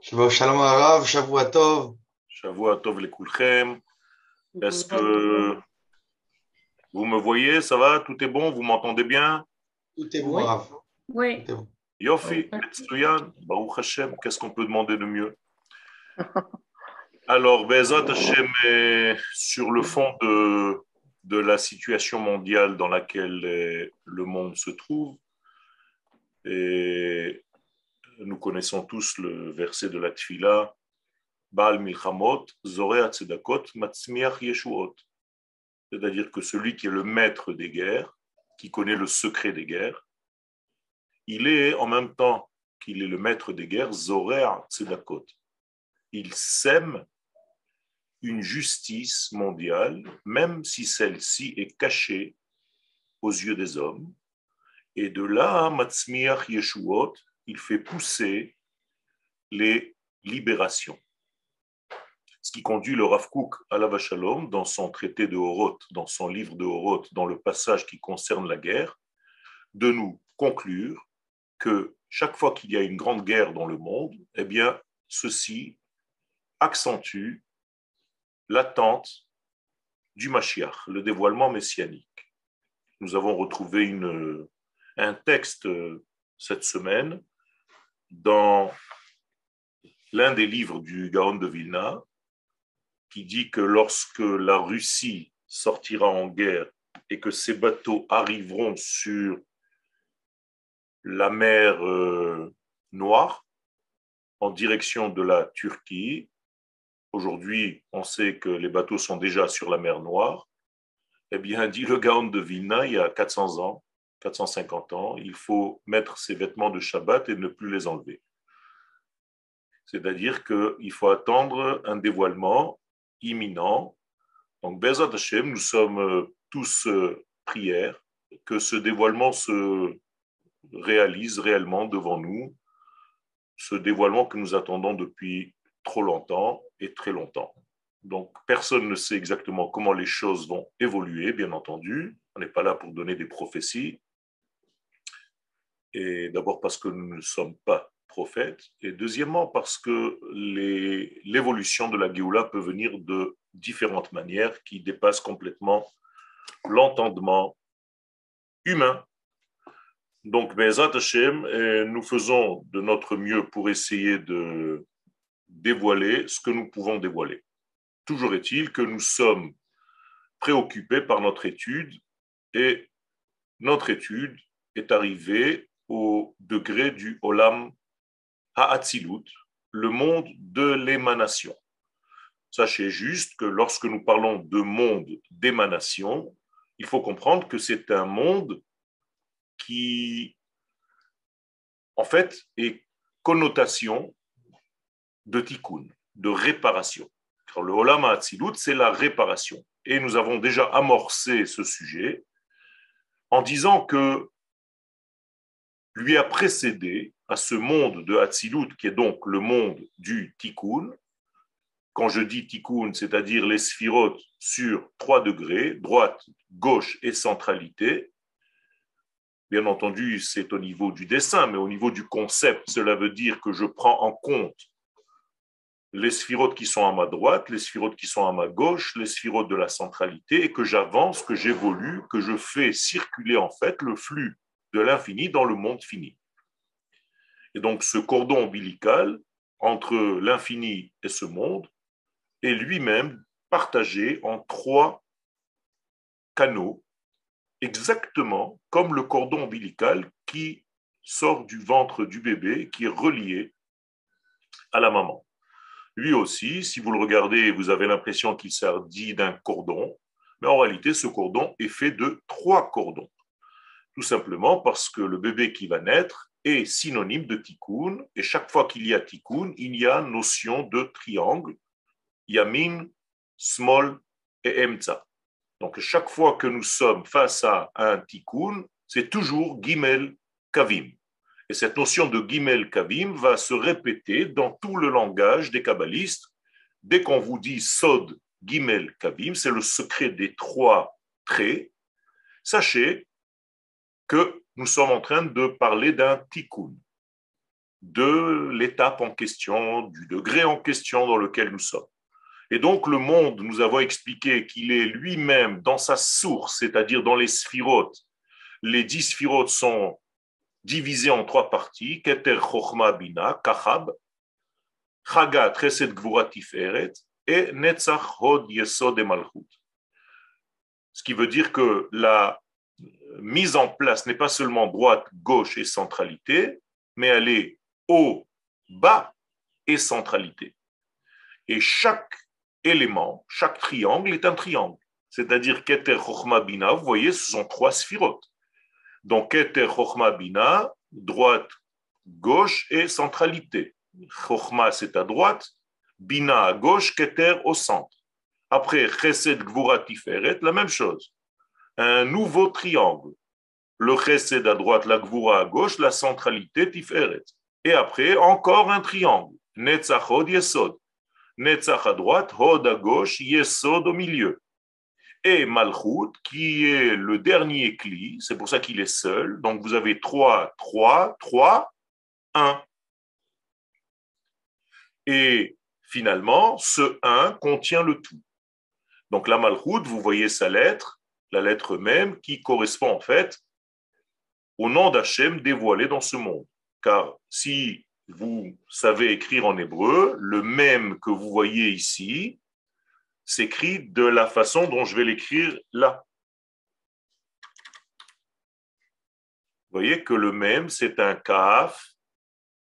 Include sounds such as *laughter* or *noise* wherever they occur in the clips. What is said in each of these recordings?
Shalom Arav, Shavuatov. Shavuatov le Kulchem. Est-ce que vous me voyez? Ça va? Tout est bon? Vous m'entendez bien? Tout est bon, Arav. Oui. Bon. Yofi, Metsuyan, Baruch Hashem, qu'est-ce qu'on peut demander de mieux? Alors, Bezat Hashem est sur le fond de, de la situation mondiale dans laquelle le monde se trouve. Et nous connaissons tous le verset de la Tfila, Baal Milchamot, Zorea Tzedakot, Matzmiach Yeshuot. C'est-à-dire que celui qui est le maître des guerres, qui connaît le secret des guerres, il est en même temps qu'il est le maître des guerres, Zorea Tzedakot. Il sème une justice mondiale, même si celle-ci est cachée aux yeux des hommes. Et de là, Matzmiach Yeshuot, il fait pousser les libérations. Ce qui conduit le Rav Kook à la Shalom dans son traité de Horoth, dans son livre de Horoth, dans le passage qui concerne la guerre, de nous conclure que chaque fois qu'il y a une grande guerre dans le monde, eh bien, ceci accentue l'attente du Mashiach, le dévoilement messianique. Nous avons retrouvé une, un texte cette semaine dans l'un des livres du Gaon de Vilna, qui dit que lorsque la Russie sortira en guerre et que ses bateaux arriveront sur la mer euh, Noire en direction de la Turquie, aujourd'hui on sait que les bateaux sont déjà sur la mer Noire, eh bien, dit le Gaon de Vilna, il y a 400 ans, 450 ans, il faut mettre ses vêtements de Shabbat et ne plus les enlever. C'est-à-dire qu'il faut attendre un dévoilement imminent. Donc, Bezat Hashem, nous sommes euh, tous euh, prières que ce dévoilement se réalise réellement devant nous, ce dévoilement que nous attendons depuis trop longtemps et très longtemps. Donc, personne ne sait exactement comment les choses vont évoluer, bien entendu. On n'est pas là pour donner des prophéties, et d'abord parce que nous ne sommes pas prophètes, et deuxièmement parce que l'évolution de la Géoula peut venir de différentes manières qui dépassent complètement l'entendement humain. Donc, Bezat Hashem, nous faisons de notre mieux pour essayer de dévoiler ce que nous pouvons dévoiler. Toujours est-il que nous sommes préoccupés par notre étude et notre étude est arrivée au degré du Olam Ha'atzilut, le monde de l'émanation. Sachez juste que lorsque nous parlons de monde d'émanation, il faut comprendre que c'est un monde qui, en fait, est connotation de tikkun, de réparation. Car le Olam Ha'atzilut, c'est la réparation. Et nous avons déjà amorcé ce sujet en disant que lui a précédé à ce monde de Hatzilut, qui est donc le monde du Tikkun. Quand je dis Tikkun, c'est-à-dire les sphirotes sur trois degrés, droite, gauche et centralité. Bien entendu, c'est au niveau du dessin, mais au niveau du concept, cela veut dire que je prends en compte les sphirotes qui sont à ma droite, les sphirotes qui sont à ma gauche, les sphirotes de la centralité, et que j'avance, que j'évolue, que je fais circuler en fait le flux de l'infini dans le monde fini. Et donc ce cordon ombilical entre l'infini et ce monde est lui-même partagé en trois canaux, exactement comme le cordon ombilical qui sort du ventre du bébé, qui est relié à la maman. Lui aussi, si vous le regardez, vous avez l'impression qu'il dit d'un cordon, mais en réalité, ce cordon est fait de trois cordons. Tout simplement parce que le bébé qui va naître est synonyme de tikkun, et chaque fois qu'il y a tikkun, il y a notion de triangle, yamin, small et emza. Donc chaque fois que nous sommes face à un tikkun, c'est toujours gimel kavim. Et cette notion de gimel kavim va se répéter dans tout le langage des kabbalistes. Dès qu'on vous dit sod gimel kavim, c'est le secret des trois traits. Sachez que nous sommes en train de parler d'un tikkun. de l'étape en question, du degré en question dans lequel nous sommes. Et donc le monde, nous avons expliqué qu'il est lui-même dans sa source, c'est-à-dire dans les sphirotes. Les dix sphirotes sont divisés en trois parties, Keter, Chochma, Bina, Kachab, Chagat, Chesed, Gvura, Tiferet, et Netzach, Hod, Yesod et. Ce qui veut dire que la mise en place n'est pas seulement droite, gauche et centralité, mais elle est haut, bas et centralité. Et chaque élément, chaque triangle est un triangle. C'est-à-dire Keter Chochma Bina, vous voyez, ce sont trois sphirotes. Donc Keter Chochma Bina, droite, gauche et centralité. Chochma, c'est à droite, Bina à gauche, Keter au centre. Après Chesed Gvura Tiferet, la même chose. Un nouveau triangle. Le Chesed à droite, la Gvura à gauche, la centralité Tiferet. Et après, encore un triangle. Netzachod Yesod. Netzach à droite, Hod à gauche, Yesod au milieu. Et Malchut, qui est le dernier cli, c'est pour ça qu'il est seul. Donc vous avez 3, 3, 3, 1. Et finalement, ce 1 contient le tout. Donc la Malchut, vous voyez sa lettre, la lettre même, qui correspond en fait au nom d'Hachem dévoilé dans ce monde. Car si vous savez écrire en hébreu, le même que vous voyez ici s'écrit de la façon dont je vais l'écrire là. Vous voyez que le même, c'est un kaf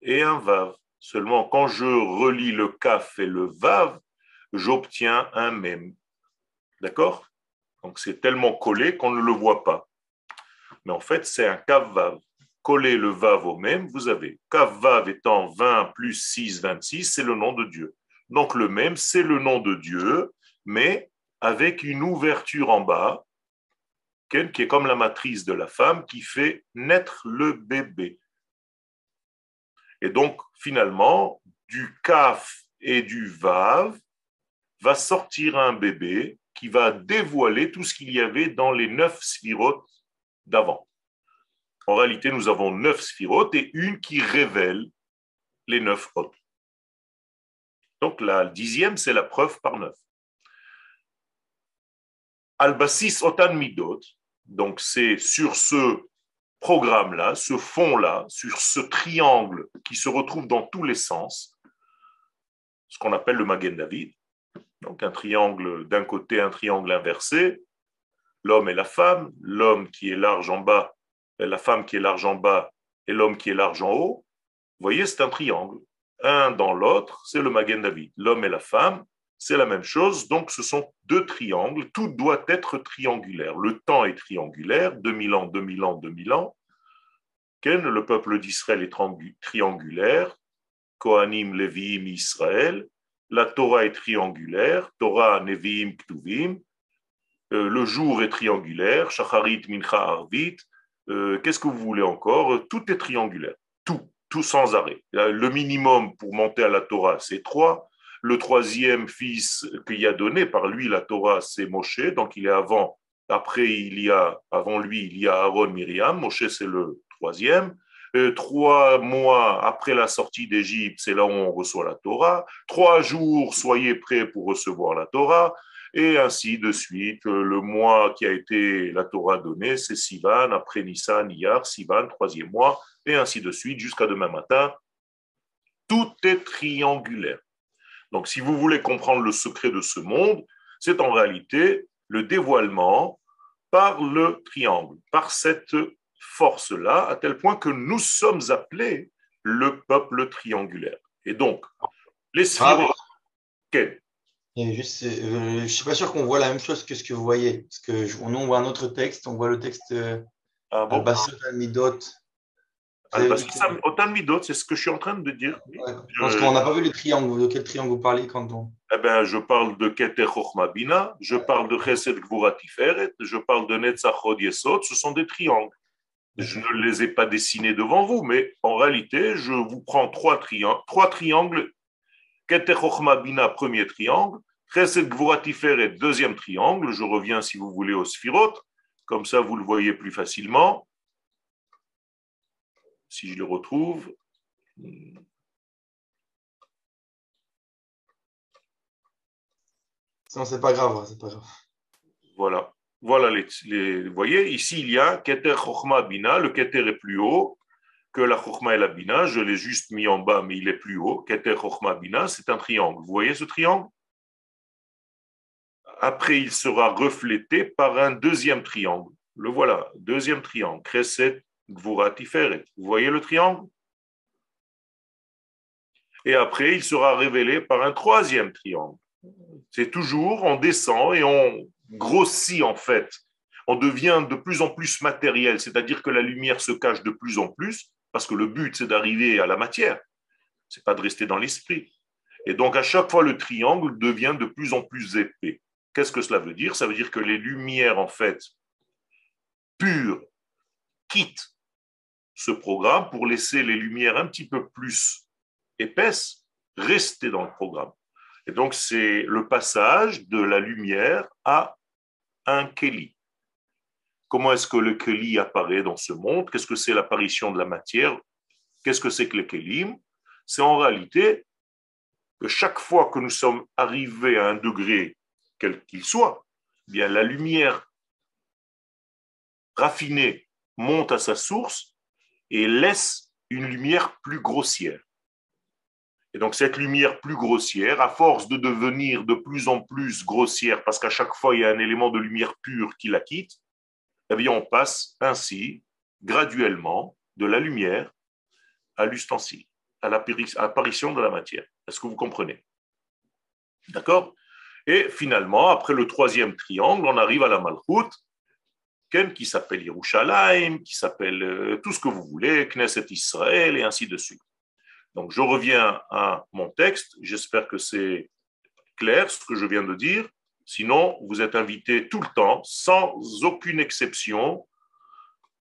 et un vav. Seulement, quand je relis le kaf et le vav, j'obtiens un même. D'accord? Donc, c'est tellement collé qu'on ne le voit pas. Mais en fait, c'est un kaf vav coller le Vav au même, vous avez Kav Vav étant 20 plus 6, 26, c'est le nom de Dieu. Donc le même, c'est le nom de Dieu, mais avec une ouverture en bas, qui est comme la matrice de la femme qui fait naître le bébé. Et donc, finalement, du Kaf et du Vav va sortir un bébé qui va dévoiler tout ce qu'il y avait dans les neuf sphirotes d'avant. En réalité, nous avons neuf sphirotes et une qui révèle les neuf autres. Donc la dixième, c'est la preuve par neuf. Albasis otan midot, donc c'est sur ce programme-là, ce fond-là, sur ce triangle qui se retrouve dans tous les sens, ce qu'on appelle le Magen David, donc un triangle d'un côté, un triangle inversé, l'homme et la femme, l'homme qui est large en bas la femme qui est large en bas et l'homme qui est large en haut, vous voyez, c'est un triangle. Un dans l'autre, c'est le Magen David. L'homme et la femme, c'est la même chose. Donc, ce sont deux triangles. Tout doit être triangulaire. Le temps est triangulaire, 2000 ans, 2000 ans, 2000 ans. Le peuple d'Israël est triangulaire. Kohanim, Leviim, Israël. La Torah est triangulaire. Torah, Neviim, Ktuvim. Euh, le jour est triangulaire. Shacharit, Mincha, Arvit. Euh, qu'est-ce que vous voulez encore? Tout est triangulaire, tout, tout sans arrêt. Le minimum pour monter à la Torah, c'est trois. Le troisième fils qu'il a donné par lui la Torah, c'est Moshe, donc il est avant. Après, il y a, avant lui, il y a Aaron, Myriam. Moshe, c'est le troisième. Euh, trois mois après la sortie d'Égypte, c'est là où on reçoit la Torah. Trois jours, soyez prêts pour recevoir la Torah et ainsi de suite. Le mois qui a été la Torah donnée, c'est Sivan, après Nissan, Iyar, Sivan, troisième mois, et ainsi de suite jusqu'à demain matin. Tout est triangulaire. Donc, si vous voulez comprendre le secret de ce monde, c'est en réalité le dévoilement par le triangle, par cette force-là, à tel point que nous sommes appelés le peuple triangulaire. Et donc, les sphirotes, juste, euh, je suis pas sûr qu'on voit la même chose que ce que vous voyez. Parce que je, nous, on voit un autre texte, on voit le texte euh, ah bon Midot. Midot, c'est ce que je suis en train de dire. Parce qu'on n'a pas vu le triangle. De quel triangle vous parlez quand on. Eh ben, je parle de Keter Bina, je parle de Chesed Gvura Tiferet, je parle de Netzachod Yesod, ce sont des triangles. Je ne les ai pas dessinés devant vous, mais en réalité, je vous prends trois, triangles, trois triangles Bina, premier triangle. Chesed Gvuratiferet, deuxième triangle. Je reviens, si vous voulez, au Sphirot. Comme ça, vous le voyez plus facilement. Si je le retrouve. Non, c'est pas grave, c'est pas grave. Voilà. Voilà Vous voyez, ici, il y a Keter Chochma Bina. Le Keter est plus haut que la Chochma et la Bina. Je l'ai juste mis en bas, mais il est plus haut. Keter Chochma Bina, c'est un triangle. Vous voyez ce triangle? Après, il sera reflété par un deuxième triangle. Le voilà, deuxième triangle. Kreset Gvura Tiferet. Vous voyez le triangle? Et après, il sera révélé par un troisième triangle. C'est toujours, on descend et on grossit en fait. On devient de plus en plus matériel, c'est-à-dire que la lumière se cache de plus en plus, parce que le but c'est d'arriver à la matière, c'est pas de rester dans l'esprit. Et donc à chaque fois le triangle devient de plus en plus épais. Qu'est-ce que cela veut dire? Ça veut dire que les lumières en fait pures quittent ce programme pour laisser les lumières un petit peu plus épaisses rester dans le programme. Et donc, c'est le passage de la lumière à un Keli. Comment est-ce que le Keli apparaît dans ce monde? Qu'est-ce que c'est l'apparition de la matière? Qu'est-ce que c'est que le Kelim? C'est en réalité que chaque fois que nous sommes arrivés à un degré, quel qu'il soit, eh bien la lumière raffinée monte à sa source et laisse une lumière plus grossière. Et donc cette lumière plus grossière, à force de devenir de plus en plus grossière, parce qu'à chaque fois il y a un élément de lumière pure qui la quitte, eh bien on passe ainsi graduellement de la lumière à l'ustensile, à l'apparition de la matière. Est-ce que vous comprenez? D'accord? Et finalement, après le troisième triangle, on arrive à la Malchut, qui s'appelle Yerushalayim, qui s'appelle euh, tout ce que vous voulez, Knesset Israël, et ainsi de suite. Donc je reviens à mon texte. J'espère que c'est clair ce que je viens de dire. Sinon, vous êtes invité tout le temps, sans aucune exception,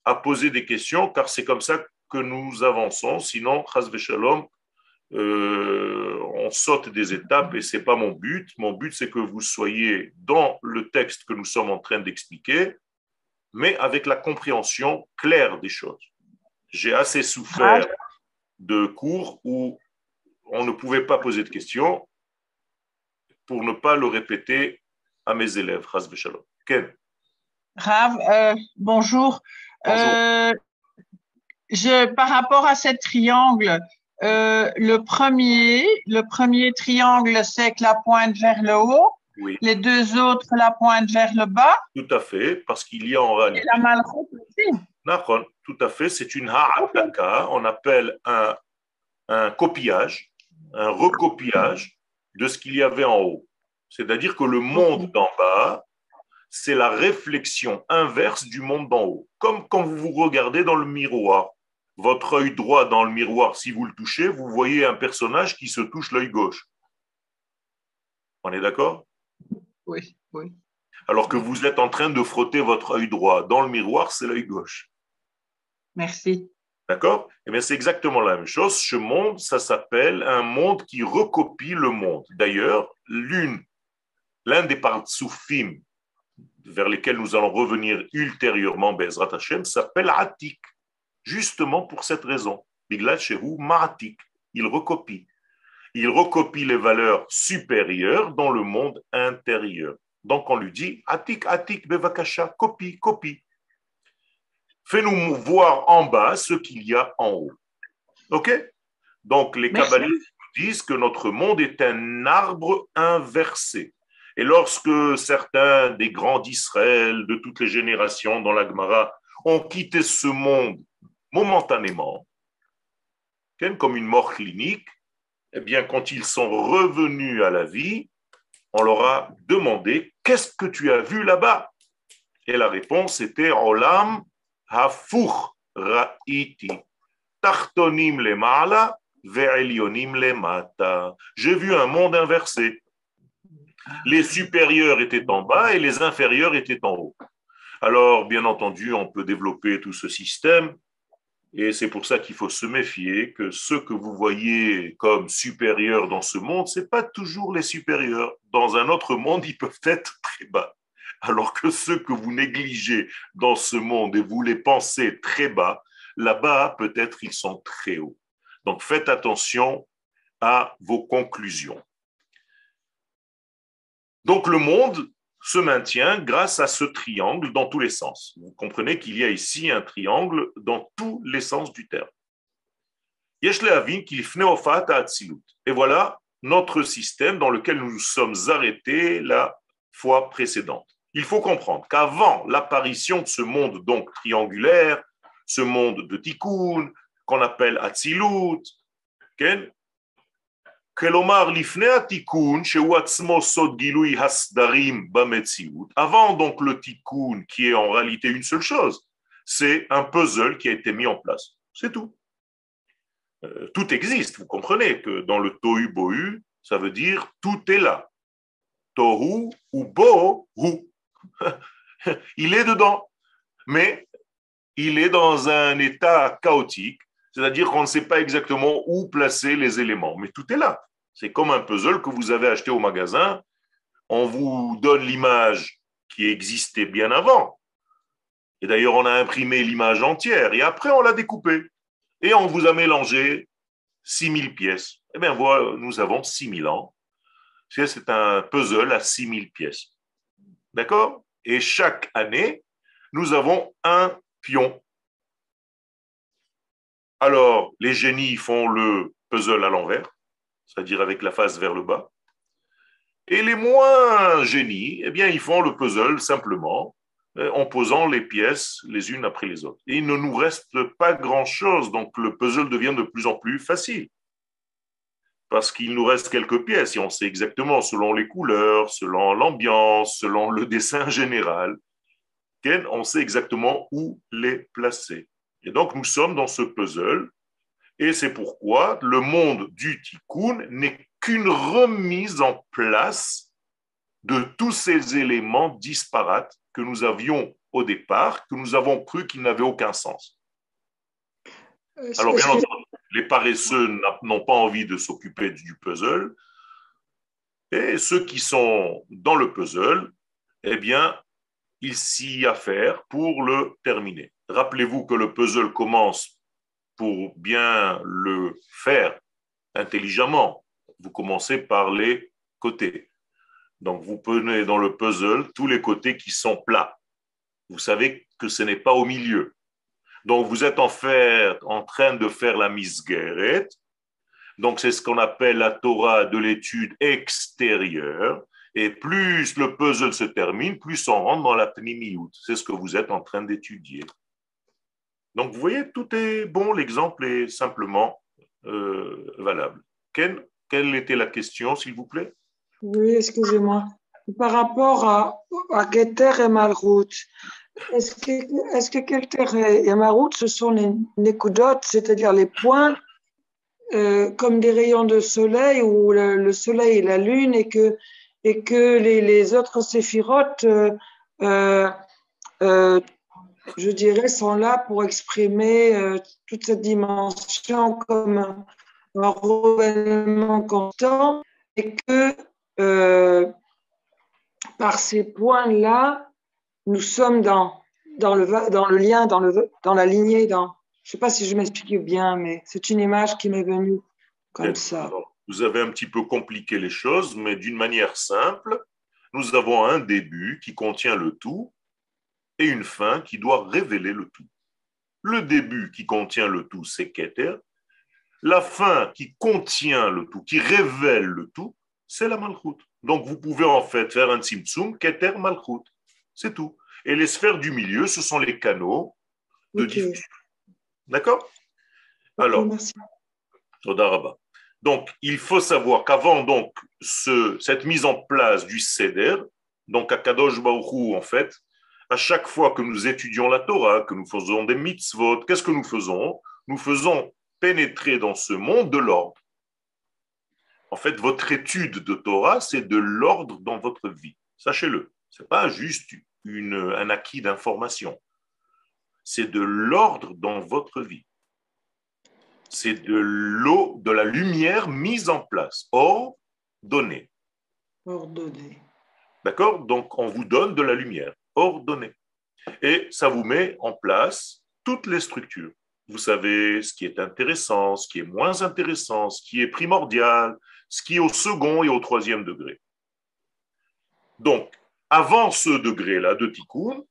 à poser des questions, car c'est comme ça que nous avançons. Sinon, Shalom, euh, on saute des étapes et ce n'est pas mon but. Mon but, c'est que vous soyez dans le texte que nous sommes en train d'expliquer, mais avec la compréhension claire des choses. J'ai assez souffert de cours où on ne pouvait pas poser de questions pour ne pas le répéter à mes élèves. Ken. Rav, euh, bonjour. Euh, je, par rapport à ce triangle, euh, le, premier, le premier triangle, c'est que la pointe vers le haut. Les deux autres, la pointe vers le bas. Tout à fait, parce qu'il y a en réalité. Et la malchoute aussi tout à fait, c'est une ha'ataka, on appelle un, un copiage, un recopiage de ce qu'il y avait en haut. C'est-à-dire que le monde d'en bas, c'est la réflexion inverse du monde d'en haut. Comme quand vous vous regardez dans le miroir. Votre œil droit dans le miroir, si vous le touchez, vous voyez un personnage qui se touche l'œil gauche. On est d'accord? Oui, oui. Alors que vous êtes en train de frotter votre œil droit. Dans le miroir, c'est l'œil gauche. Merci. D'accord? Eh bien, c'est exactement la même chose. Ce monde, ça s'appelle un monde qui recopie le monde. D'ailleurs, l'une, l'un des soufim vers lesquels nous allons revenir ultérieurement, Bezrat Hashem, s'appelle Atik, justement pour cette raison. Biglat Shehu Ma'atik. Il recopie. Il recopie les valeurs supérieures dans le monde intérieur. Donc on lui dit Atik, Atik, Bevakasha, copie, copie. Fais-nous voir en bas ce qu'il y a en haut. OK? Donc, les kabbalistes disent que notre monde est un arbre inversé. Et lorsque certains des grands d'Israël de toutes les générations dans la Gemara ont quitté ce monde momentanément, comme une mort clinique, eh bien, quand ils sont revenus à la vie, on leur a demandé Qu'est-ce que tu as vu là-bas? Et la réponse était Olam J'ai vu un monde inversé. Les supérieurs étaient en bas et les inférieurs étaient en haut. Alors, bien entendu, on peut développer tout ce système et c'est pour ça qu'il faut se méfier que ceux que vous voyez comme supérieurs dans ce monde, ce pas toujours les supérieurs. Dans un autre monde, ils peuvent être très bas alors que ceux que vous négligez dans ce monde et vous les pensez très bas, là-bas, peut-être ils sont très hauts. Donc faites attention à vos conclusions. Donc le monde se maintient grâce à ce triangle dans tous les sens. Vous comprenez qu'il y a ici un triangle dans tous les sens du terme. Et voilà notre système dans lequel nous nous sommes arrêtés la fois précédente. Il faut comprendre qu'avant l'apparition de ce monde donc triangulaire, ce monde de Tikkun, qu'on appelle Atzilut, avant donc le tikkun, qui est en réalité une seule chose, c'est un puzzle qui a été mis en place. C'est tout. Euh, tout existe. Vous comprenez que dans le tohu bohu, ça veut dire tout est là. Tohu ou bohu. *laughs* il est dedans. Mais il est dans un état chaotique, c'est-à-dire qu'on ne sait pas exactement où placer les éléments. Mais tout est là. C'est comme un puzzle que vous avez acheté au magasin. On vous donne l'image qui existait bien avant. Et d'ailleurs, on a imprimé l'image entière et après, on l'a découpée. Et on vous a mélangé 6000 pièces. Eh bien, voilà, nous avons 6000 ans. C'est un puzzle à 6000 pièces. D'accord? Et chaque année, nous avons un pion. Alors, les génies font le puzzle à l'envers c'est-à-dire avec la face vers le bas. Et les moins génies, eh bien, ils font le puzzle simplement euh, en posant les pièces les unes après les autres. Et il ne nous reste pas grand-chose, donc le puzzle devient de plus en plus facile. Parce qu'il nous reste quelques pièces et on sait exactement, selon les couleurs, selon l'ambiance, selon le dessin *laughs* général, on sait exactement où les placer. Et donc nous sommes dans ce puzzle et c'est pourquoi le monde du tikkun n'est qu'une remise en place de tous ces éléments disparates que nous avions au départ, que nous avons cru qu'ils n'avaient aucun sens. Euh, Alors, bien entendu, les paresseux n'ont pas envie de s'occuper du puzzle, et ceux qui sont dans le puzzle, eh bien, ils s'y affairent pour le terminer. Rappelez-vous que le puzzle commence pour bien le faire intelligemment, vous commencez par les côtés. Donc vous prenez dans le puzzle tous les côtés qui sont plats. Vous savez que ce n'est pas au milieu. Donc vous êtes en, train de faire la misguerette. Donc c'est ce qu'on appelle la Torah de l'étude extérieure. Et plus le puzzle se termine, plus on rentre dans la pnimiout. C'est ce que vous êtes en train d'étudier. Donc, vous voyez, tout est bon, l'exemple est simplement euh, valable. Ken, quelle était la question, s'il vous plaît? Oui, excusez-moi. Par rapport à, à et Malrout, est-ce que, est que Keter et Malrout, ce sont les Nekudot, c'est-à-dire les points euh, comme des rayons de soleil où le, soleil et la lune et que, et que les, autres séphirotes euh, je dirais, sont là pour exprimer euh, toute cette dimension comme un, renouvellement constant et que euh, par ces points-là, nous sommes dans, dans, le, dans le lien, dans, le, dans la lignée, dans, je ne sais pas si je m'explique bien, mais c'est une image qui m'est venue comme ça. vous avez un petit peu compliqué les choses, mais d'une manière simple, nous avons un début qui contient le tout, et une fin qui doit révéler le tout. Le début qui contient le tout, c'est Keter. La fin qui contient le tout, qui révèle le tout, c'est la Malchut. Donc vous pouvez en fait faire un Tzimtzum, Keter, Malchut. C'est tout. Et les sphères du milieu, ce sont les canaux de diffusion. D'accord? Alors, merci. Donc, il faut savoir qu'avant donc ce, cette mise en place du Seder, donc à Kadosh Baruch en fait, à chaque fois que nous étudions la Torah, que nous faisons des mitzvot, qu'est-ce que nous faisons? Nous faisons pénétrer dans ce monde de l'ordre. En fait, votre étude de Torah, c'est de l'ordre dans votre vie. Sachez-le. Ce n'est pas juste un acquis d'information. C'est de l'ordre dans votre vie. C'est de l'eau, de la lumière mise en place, ordonnée. Ordonnée. D'accord? Donc, on vous donne de la lumière ordonné. Et ça vous met en place toutes les structures. vous savez ce qui est intéressant, ce qui est moins intéressant, ce qui est primordial, ce qui est au second et au troisième degré. Donc, avant ce degré-là de tikkun,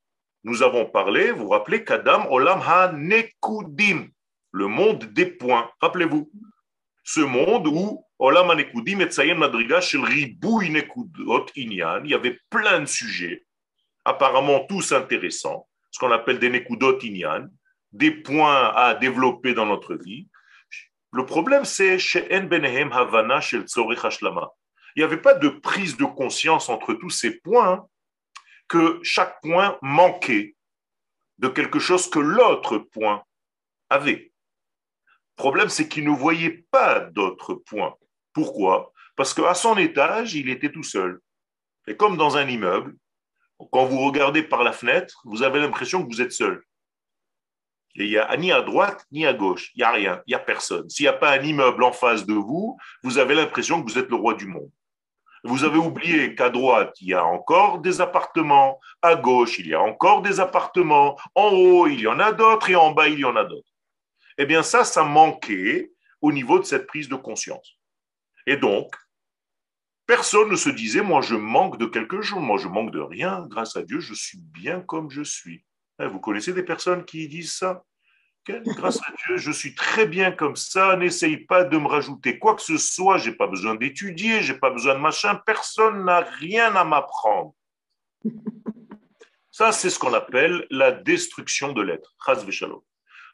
nous avons parlé, vous vous rappelez, Kadam Olam Ha-Nekudim, le monde des points. Rappelez-vous, ce monde où Olam Ha-Nekudim et Madriga Shel Nekudot Inyan, il y avait plein de sujets, apparemment tous intéressants, ce qu'on appelle des Nekudot Inyan, des points à développer dans notre vie. Le problème, c'est chez En Benehem Havana Shel Tzorich Hashlama. Il n'y avait pas de prise de conscience entre tous ces points que chaque point manquait de quelque chose que l'autre point avait. Le problème, c'est qu'il ne voyait pas d'autres points. Pourquoi? Parce qu'à son étage, il était tout seul. Et comme dans un immeuble, quand vous regardez par la fenêtre, vous avez l'impression que vous êtes seul. Et il n'y a ni à droite ni à gauche. Il n'y a rien, il n'y a personne. S'il n'y a pas un immeuble en face de vous, vous avez l'impression que vous êtes le roi du monde. Vous avez oublié qu'à droite, il y a encore des appartements, à gauche, il y a encore des appartements, en haut, il y en a d'autres et en bas, il y en a d'autres. Eh bien, ça, ça manquait au niveau de cette prise de conscience. Et donc, personne ne se disait, moi, je manque de quelque chose, moi, je manque de rien, grâce à Dieu, je suis bien comme je suis. Hein, vous connaissez des personnes qui disent ça? Grâce à Dieu, je suis très bien comme ça. N'essaye pas de me rajouter quoi que ce soit. J'ai pas besoin d'étudier, j'ai pas besoin de machin. Personne n'a rien à m'apprendre. Ça, c'est ce qu'on appelle la destruction de l'être.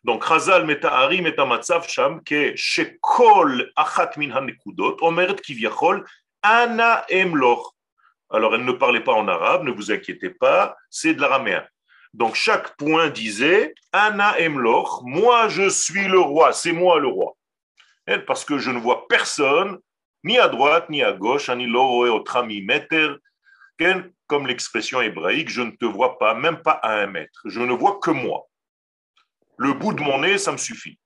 Donc, Chazal metahari metamatzav sham ke shekol achat min omeret kivyachol ana emloch. Alors, elle ne parlait pas en arabe, ne vous inquiétez pas, c'est de l'araméen. Donc chaque point disait Anna Emloch, moi je suis le roi, c'est moi le roi. Parce que je ne vois personne, ni à droite ni à gauche, comme l'expression hébraïque, je ne te vois pas, même pas à un mètre. Je ne vois que moi. Le bout de mon nez, ça me suffit.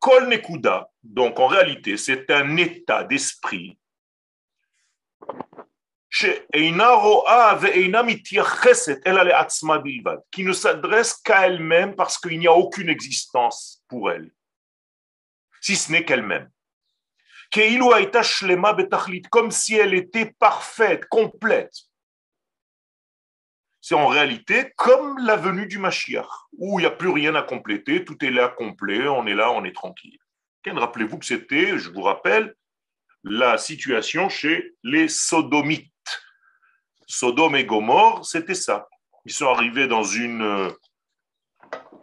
Kol Nekuda, donc en réalité, c'est un état d'esprit qui ne s'adresse qu'à elle-même parce qu'il n'y a aucune existence pour elle, si ce n'est qu'elle-même. Comme si elle était parfaite, complète. C'est en réalité comme la venue du Mashiach, où il n'y a plus rien à compléter, tout est là complet, on est là, on est tranquille. Rappelez-vous que c'était, je vous rappelle, la situation chez les sodomites. Sodome et Gomorre, c'était ça. Ils sont arrivés dans une euh,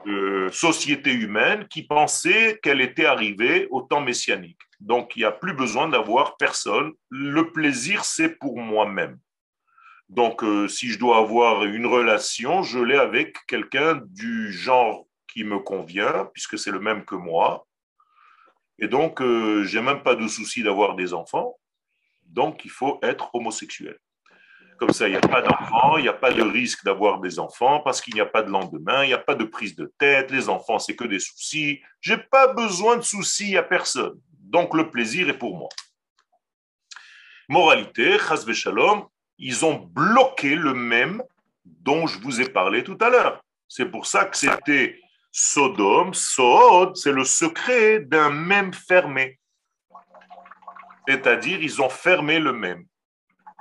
euh, société humaine qui pensait qu'elle était arrivée au temps messianique. Donc, il n'y a plus besoin d'avoir personne. Le plaisir, c'est pour moi-même. Donc, euh, si je dois avoir une relation, je l'ai avec quelqu'un du genre qui me convient, puisque c'est le même que moi. Et donc, j'ai même pas de souci d'avoir des enfants. Donc, il faut être homosexuel. Comme ça, il n'y a pas d'enfants, il n'y a pas de risque d'avoir des enfants parce qu'il n'y a pas de lendemain, il n'y a pas de prise de tête. Les enfants, c'est que des soucis. Je n'ai pas besoin de soucis à personne. Donc le plaisir est pour moi. Moralité, shalom, ils ont bloqué le même dont je vous ai parlé tout à l'heure. C'est pour ça que c'était Sodome, Sod, c'est le secret d'un même fermé. C'est-à-dire, ils ont fermé le même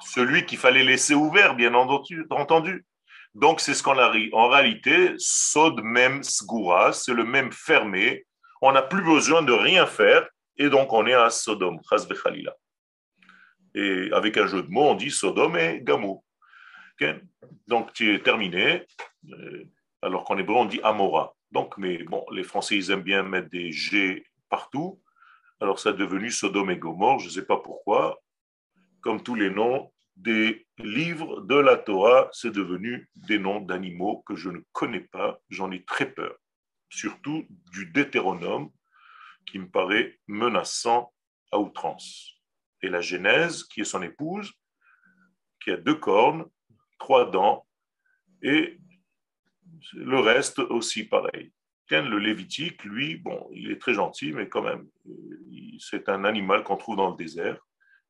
celui qu'il fallait laisser ouvert, bien entendu. Donc, c'est ce qu'on a En réalité, Sod même Sgoura, c'est le même fermé. On n'a plus besoin de rien faire et donc on est à Sodom, Et avec un jeu de mots, on dit Sodom et Gamou. Donc, tu es terminé. Euh, alors qu'en hébreu, on dit Amora. Donc, mais bon, les Français, ils aiment bien mettre des G partout. Alors, ça a devenu Sodome et Gomorre, je ne sais pas pourquoi comme tous les noms des livres de la Torah, c'est devenu des noms d'animaux que je ne connais pas, j'en ai très peur, surtout du Deutéronome qui me paraît menaçant à outrance. Et la Genèse, qui est son épouse, qui a deux cornes, trois dents, et le reste aussi pareil. Le Lévitique, lui, bon, il est très gentil, mais quand même, c'est un animal qu'on trouve dans le désert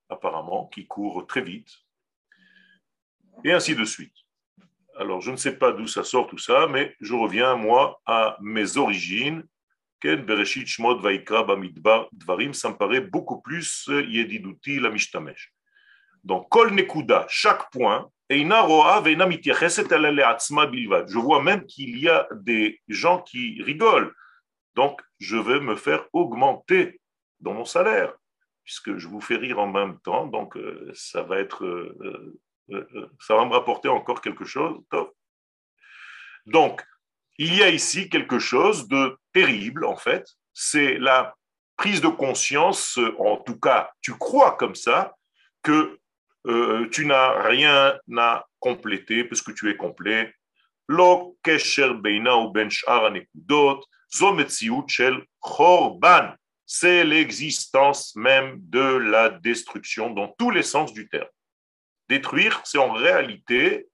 apparemment, qui court très vite, et ainsi de suite. Alors, je ne sais pas d'où ça sort tout ça, mais je reviens, moi, à mes origines, Ken Bereshit Shmot Vaikra Bamidbar Dvarim, ça me paraît beaucoup plus Yediduti la Mishtamesh. Donc, Kol Nekuda, chaque point, je vois même qu'il y a des gens qui rigolent. Donc, je vais me faire augmenter dans mon salaire, puisque je vous fais rire en même temps. Donc, euh, ça va être, euh, euh, ça va me rapporter encore quelque chose. Donc, il y a ici quelque chose de terrible, en fait. C'est la prise de conscience, en tout cas, tu crois comme ça, que tu n'as rien à compléter puisque tu es complet. Ou shel. C'est l'existence même de la destruction dans tous les sens du terme. Détruire, c'est en réalité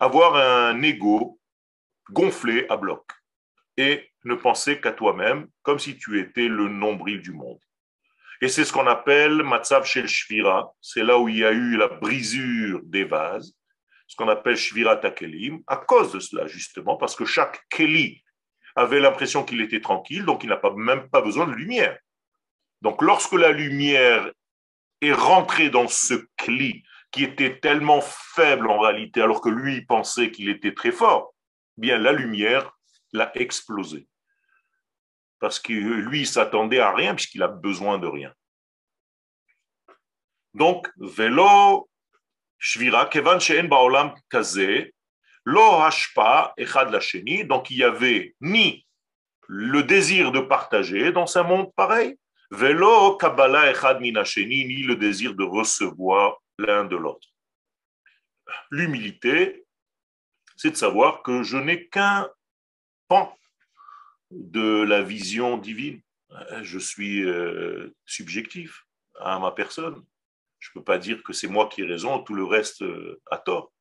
avoir un ego gonflé à bloc et ne penser qu'à toi-même comme si tu étais le nombril du monde. Et c'est ce qu'on appelle Matzav Shel Shvira. C'est là où il y a eu la brisure des vases, ce qu'on appelle Shvira Takelim, à cause de cela, justement, parce que chaque Keli avait l'impression qu'il était tranquille, donc il n'a pas, même pas besoin de lumière. Donc lorsque la lumière est rentrée dans ce Kli, qui était tellement faible en réalité, alors que lui pensait qu'il était très fort, bien la lumière l'a explosé parce que lui, s'attendait à rien puisqu'il a besoin de rien. Donc, velo shvira, kevan she'en ba'olam lo echad lacheni, donc il y avait ni le désir de partager dans un monde pareil, velo echad ni le désir de recevoir l'un de l'autre. L'humilité, c'est de savoir que je n'ai qu'un pan de la vision divine. Je suis euh, subjectif à ma personne. Je ne peux pas dire que c'est moi qui ai raison, tout le reste euh, a tort.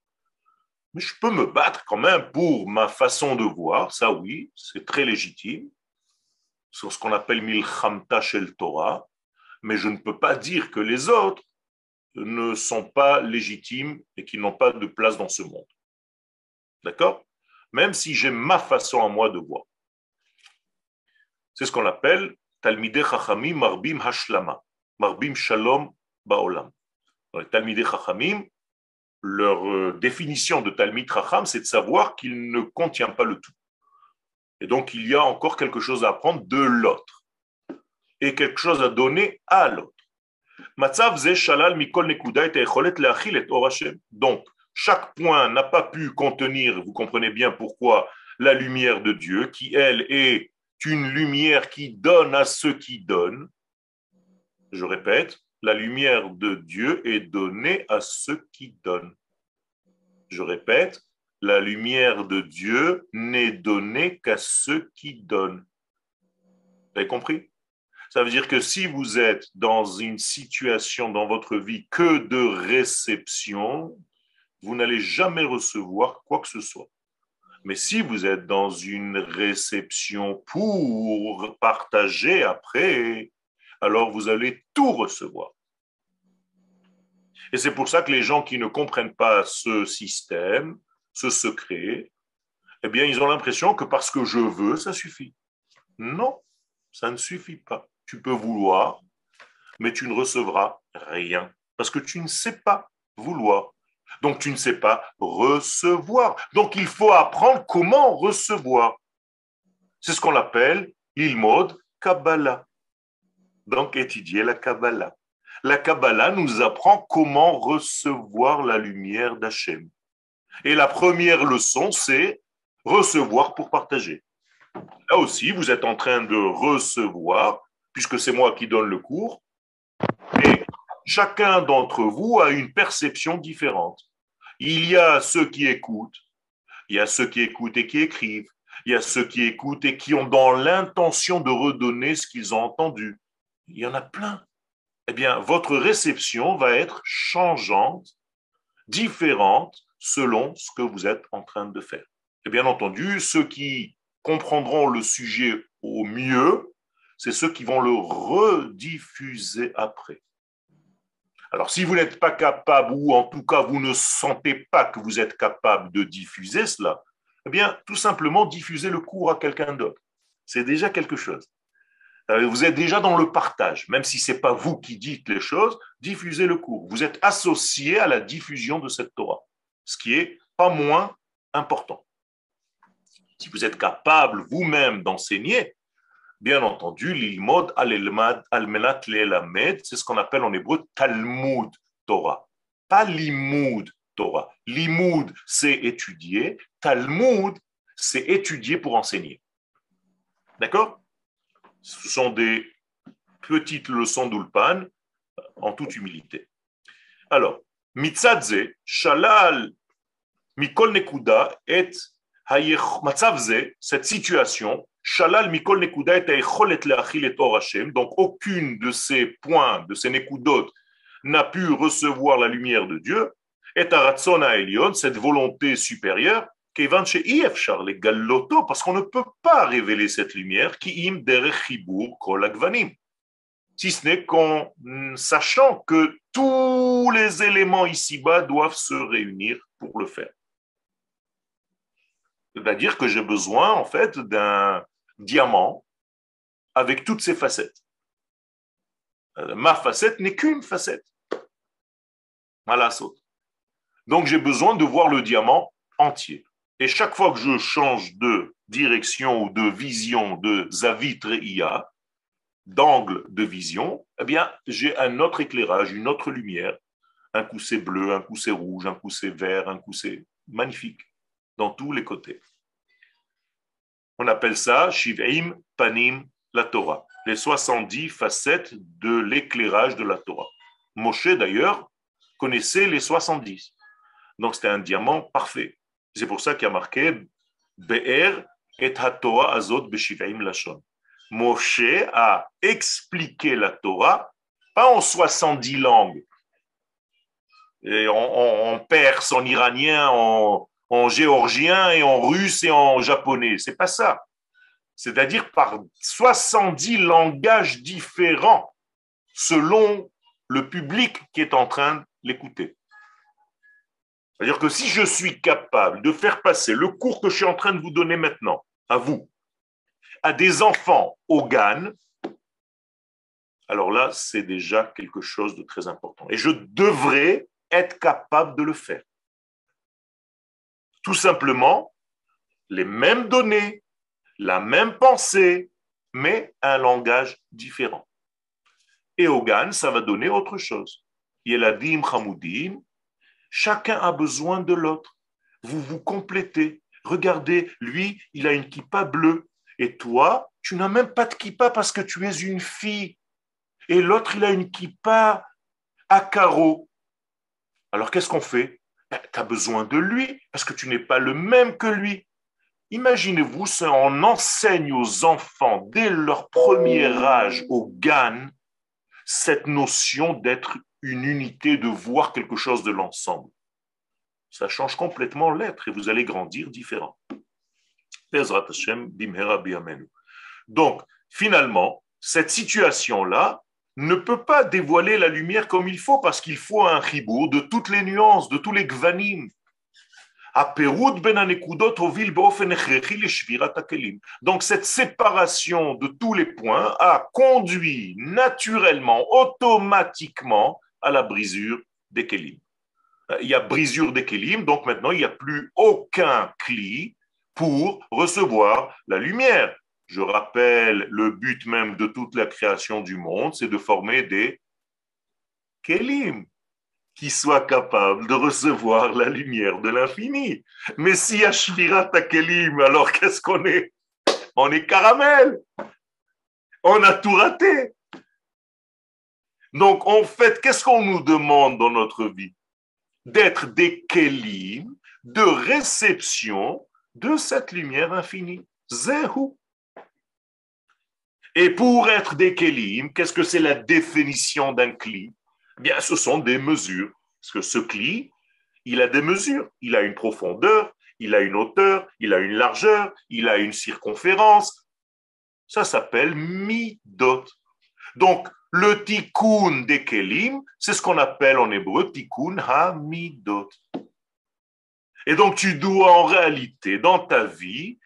Mais je peux me battre quand même pour ma façon de voir, ça oui, c'est très légitime, sur ce qu'on appelle milchamta shel Torah, mais je ne peux pas dire que les autres ne sont pas légitimes et qu'ils n'ont pas de place dans ce monde. D'accord? Même si j'ai ma façon à moi de voir. C'est ce qu'on appelle Talmidei Chachamim Marbim Hashlama, Marbim Shalom Baolam. les Talmidei Chachamim, leur euh, définition de Talmid Chacham, c'est de savoir qu'il ne contient pas le tout. Et donc, il y a encore quelque chose à apprendre de l'autre et quelque chose à donner à l'autre. Donc, chaque point n'a pas pu contenir, vous comprenez bien pourquoi, la lumière de Dieu, qui, elle, est une lumière qui donne à ceux qui donnent. Je répète, la lumière de Dieu est donnée à ceux qui donnent. Je répète, la lumière de Dieu n'est donnée qu'à ceux qui donnent. Vous avez compris? Ça veut dire que si vous êtes dans une situation dans votre vie que de réception, vous n'allez jamais recevoir quoi que ce soit. Mais si vous êtes dans une réception pour partager après, alors vous allez tout recevoir. Et c'est pour ça que les gens qui ne comprennent pas ce système, ce secret, eh bien, ils ont l'impression que parce que je veux, ça suffit. Non, ça ne suffit pas. Tu peux vouloir, mais tu ne recevras rien parce que tu ne sais pas vouloir. Donc tu ne sais pas recevoir. Donc il faut apprendre comment recevoir. C'est ce qu'on appelle l'ilmod Kabbalah. Donc étudier la Kabbalah. La Kabbalah nous apprend comment recevoir la lumière d'Hachem. Et la première leçon, c'est recevoir pour partager. Là aussi, vous êtes en train de recevoir, puisque c'est moi qui donne le cours, et chacun d'entre vous a une perception différente. Il y a ceux qui écoutent, il y a ceux qui écoutent et qui écrivent, il y a ceux qui écoutent et qui ont dans l'intention de redonner ce qu'ils ont entendu. Il y en a plein. Eh bien, votre réception va être changeante, différente selon ce que vous êtes en train de faire. Et bien entendu, ceux qui comprendront le sujet au mieux, c'est ceux qui vont le rediffuser après. Alors, si vous n'êtes pas capable, ou en tout cas vous ne sentez pas que vous êtes capable de diffuser cela, eh bien, tout simplement diffusez le cours à quelqu'un d'autre. C'est déjà quelque chose. Euh, vous êtes déjà dans le partage, même si ce n'est pas vous qui dites les choses, diffusez le cours. Vous êtes associé à la diffusion de cette Torah, ce qui est pas moins important. Si vous êtes capable vous-même d'enseigner, bien entendu, l'ilmod al-elmad al-menat c'est ce qu'on appelle en hébreu Talmud Torah, pas limoud Torah. Limoud, c'est étudier, Talmud, c'est étudier pour enseigner. D'accord? Ce sont des petites leçons d'Ulpan en toute humilité. Alors, Mitzadze, Shalal, Mikol Nekuda et Matzavze, cette situation, Shalal Mikol Nekuda et et Or donc aucune de ces points, de ces Nekudot, n'a pu recevoir la lumière de Dieu, et Aratzona Elion, cette volonté supérieure, parce qu'on ne peut pas révéler cette lumière qui im si ce n'est qu'en sachant que tous les éléments ici-bas doivent se réunir pour le faire. C'est-à-dire que j'ai besoin en fait d'un diamant avec toutes ses facettes. Euh, ma facette n'est qu'une facette. Donc j'ai besoin de voir le diamant entier. Et chaque fois que je change de direction ou de vision de Zavit Re'ia, d'angle de vision, eh bien, j'ai un autre éclairage, une autre lumière. Un coup c'est bleu, un coup c'est rouge, un coup c'est vert, un coup c'est magnifique, dans tous les côtés. On appelle ça Shiv'im Panim la Torah, les 70 facettes de l'éclairage de la Torah. Moshe, d'ailleurs, connaissait les 70. Donc c'était un diamant parfait. C'est pour ça qu'il y a marqué Be'er et Torah azot b'shivim lashon. Moshe a expliqué la Torah, pas en 70 langues, en, perse, en iranien, en, en, géorgien en russe et en japonais. C'est pas ça. C'est-à-dire par 70 langages différents selon le public qui est en train de l'écouter. C'est-à-dire que si je suis capable de faire passer le cours que je suis en train de vous donner maintenant, à vous, à des enfants au GAN, alors là, c'est déjà quelque chose de très important. Et je devrais être capable de le faire. Tout simplement, les mêmes données, la même pensée, mais un langage différent. Et au GAN, ça va donner autre chose. Yeladim Hamoudim, Chacun a besoin de l'autre. Vous vous complétez. Regardez, lui, il a une kippa bleue. Et toi, tu n'as même pas de kippa parce que tu es une fille. Et l'autre, il a une kippa à carreaux. Alors qu'est-ce qu'on fait? Ben, Tu as besoin de lui parce que tu n'es pas le même que lui. Imaginez-vous, on enseigne aux enfants dès leur premier âge au GAN cette notion d'être une unité, de voir quelque chose de l'ensemble. Ça change complètement l'être et vous allez grandir différent. Donc, finalement, cette situation-là ne peut pas dévoiler la lumière comme il faut parce qu'il faut un ribour de toutes les nuances, de tous les gvanim. Ben Donc cette séparation de tous les points a conduit naturellement, automatiquement à la brisure des kelim. Il y a brisure des kelim, donc maintenant il n'y a plus aucun cli pour recevoir la lumière. Je rappelle, le but même de toute la création du monde, c'est de former des kelim qui soient capables de recevoir la lumière de l'infini. Mais si y a kelim, alors qu'est-ce qu'on est? On est caramel. On a tout raté. Donc, en fait, qu'est-ce qu'on nous demande dans notre vie? D'être des kelim de réception de cette lumière infinie. Zéhu. Et pour être des kelim, qu'est-ce que c'est la définition d'un cli eh Bien, ce sont des mesures. Parce que ce cli, il a des mesures. Il a une profondeur, il a une hauteur, il a une largeur, il a une circonférence. Ça s'appelle midot. Donc, le tikkun des kelim, c'est ce qu'on appelle en hébreu tikkun hamidot. Et donc tu dois en réalité, dans ta vie,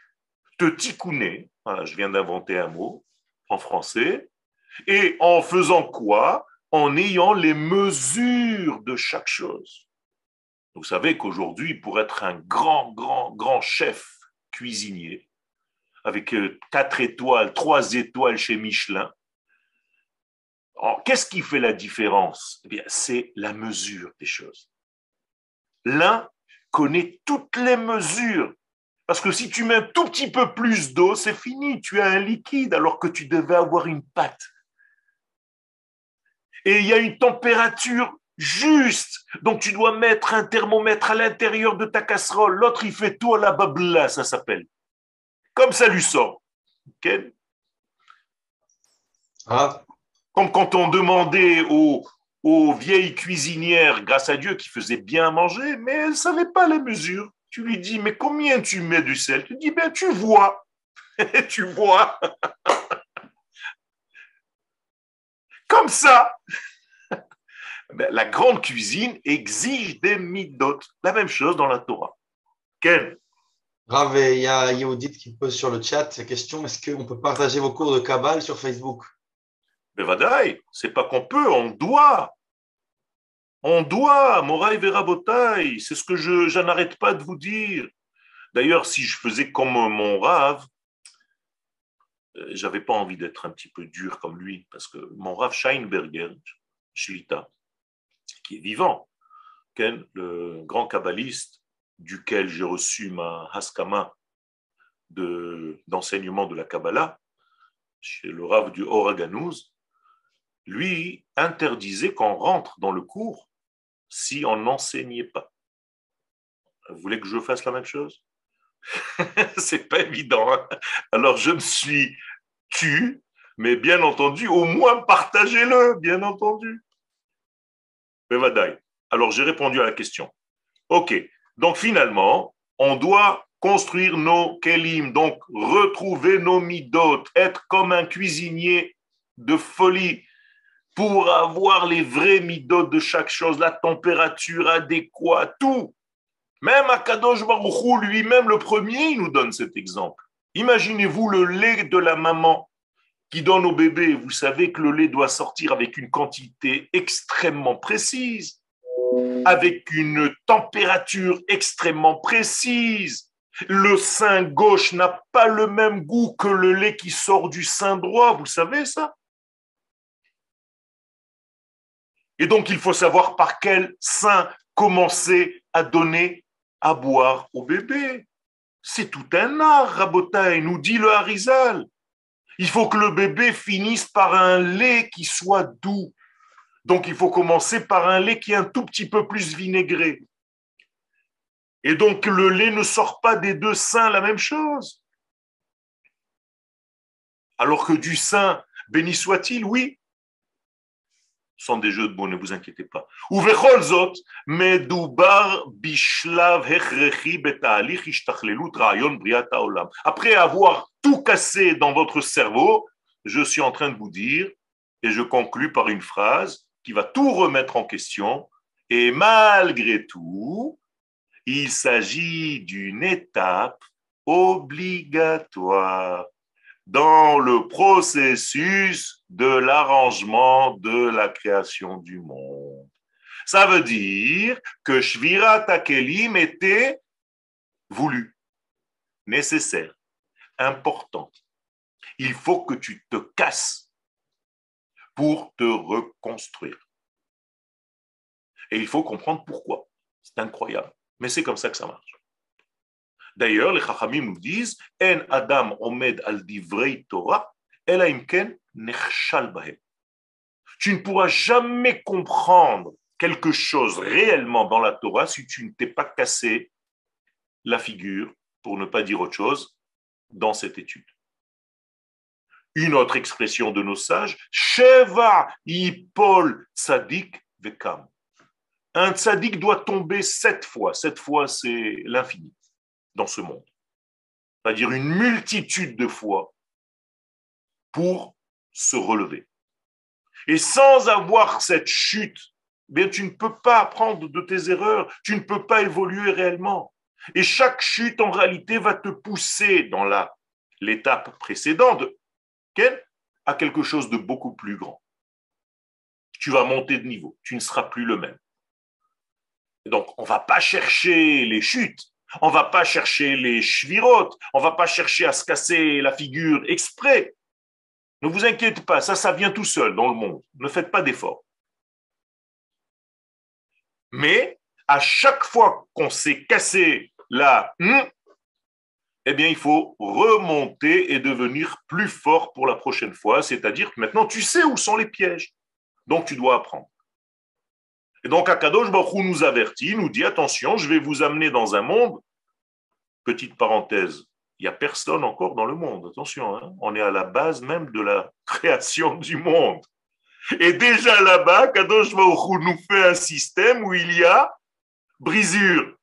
te ticouner, voilà, je viens d'inventer un mot en français, et en faisant quoi? En ayant les mesures de chaque chose. Vous savez qu'aujourd'hui, pour être un grand, grand, grand chef cuisinier, avec euh, quatre étoiles, trois étoiles chez Michelin, qu'est-ce qui fait la différence? Eh bien, c'est la mesure des choses. L'un connaît toutes les mesures. Parce que si tu mets un tout petit peu plus d'eau, c'est fini, tu as un liquide alors que tu devais avoir une pâte. Et il y a une température juste. Donc tu dois mettre un thermomètre à l'intérieur de ta casserole. L'autre, il fait tout à la babla, ça s'appelle. Comme ça lui sort. ah. Comme quand on demandait aux, vieilles cuisinières, grâce à Dieu, qui faisaient bien manger, mais elles ne savaient pas les mesures. Tu lui dis, mais combien tu mets du sel? Tu dis, ben tu vois. *laughs* tu vois. *laughs* Comme ça. *laughs* Ben, la grande cuisine exige des midot. La même chose dans la Torah. Quel Rav, il y a Yehudit qui pose sur le chat la question est-ce qu'on peut partager vos cours de Kabbalah sur Facebook? Bevadaï, c'est pas qu'on peut, on doit. On doit, Moraï Verabotaï, c'est ce que je, n'arrête pas de vous dire. D'ailleurs, si je faisais comme mon Rav, euh, j'avais pas envie d'être un petit peu dur comme lui, parce que mon Rav Scheinberger, Shlita, qui est vivant, le grand kabbaliste duquel j'ai reçu ma haskama d'enseignement de, la Kabbalah, chez le Rav du Oraganouz, lui interdisait qu'on rentre dans le cours si on n'enseignait pas. Vous voulez que je fasse la même chose? *laughs* C'est pas évident. Hein. Alors je me suis tu, mais bien entendu, au moins partagez-le, bien entendu. Alors j'ai répondu à la question. Ok, donc finalement, on doit construire nos kelim, donc retrouver nos midot, être comme un cuisinier de folie pour avoir les vrais midot de chaque chose, la température adéquate, tout. Même Akadosh Baruchou lui-même, le premier, il nous donne cet exemple. Imaginez-vous le lait de la maman qui donne au bébé. Vous savez que le lait doit sortir avec une quantité extrêmement précise, avec une température extrêmement précise. Le sein gauche n'a pas le même goût que le lait qui sort du sein droit, vous savez ça? Et donc, il faut savoir par quel sein commencer à donner à boire au bébé. C'est tout un art, Rabotai, nous dit le Harizal. Il faut que le bébé finisse par un lait qui soit doux. Donc, il faut commencer par un lait qui est un tout petit peu plus vinaigré. Et donc, le lait ne sort pas des deux seins la même chose. Alors que du sein, béni soit-il, oui, sont des jeux de mots, ne vous inquiétez pas. Après avoir tout cassé dans votre cerveau, je suis en train de vous dire, et je conclus par une phrase qui va tout remettre en question, et malgré tout, il s'agit d'une étape obligatoire dans le processus de l'arrangement de la création du monde. Ça veut dire que Shvira Takelim était voulu, nécessaire, important. Il faut que tu te casses pour te reconstruire. Et il faut comprendre pourquoi. C'est incroyable. Mais c'est comme ça que ça marche. D'ailleurs, les Chachamim nous disent En Adam al Torah. Tu ne pourras jamais comprendre quelque chose réellement dans la Torah si tu ne t'es pas cassé la figure, pour ne pas dire autre chose, dans cette étude. Une autre expression de nos sages, Sheva Ipol Tzadik Vekam. Un tzadik doit tomber sept fois. Sept fois, c'est l'infini dans ce monde. C'est-à-dire une multitude de fois pour se relever. Et sans avoir cette chute, bien, tu ne peux pas apprendre de tes erreurs, tu ne peux pas évoluer réellement. Et chaque chute, en réalité, va te pousser dans l'étape précédente à quelque chose de beaucoup plus grand. Tu vas monter de niveau, tu ne seras plus le même. Donc, on ne va pas chercher les chutes, on va pas chercher les chvirotes, on va pas chercher à se casser la figure exprès. Ne vous inquiétez pas, ça, ça vient tout seul dans le monde. Ne faites pas d'efforts. Mais à chaque fois qu'on s'est cassé la hmm, eh bien, il faut remonter et devenir plus fort pour la prochaine fois. C'est-à-dire que maintenant, tu sais où sont les pièges. Donc, tu dois apprendre. Et donc, Akadosh Baruch nous avertit, nous dit attention, je vais vous amener dans un monde. Petite parenthèse, il n'y a personne encore dans le monde. Attention, hein. on est à la base même de la *laughs* création du monde. Et déjà là-bas, Kadosh Baruch nous fait un système où il y a brisure.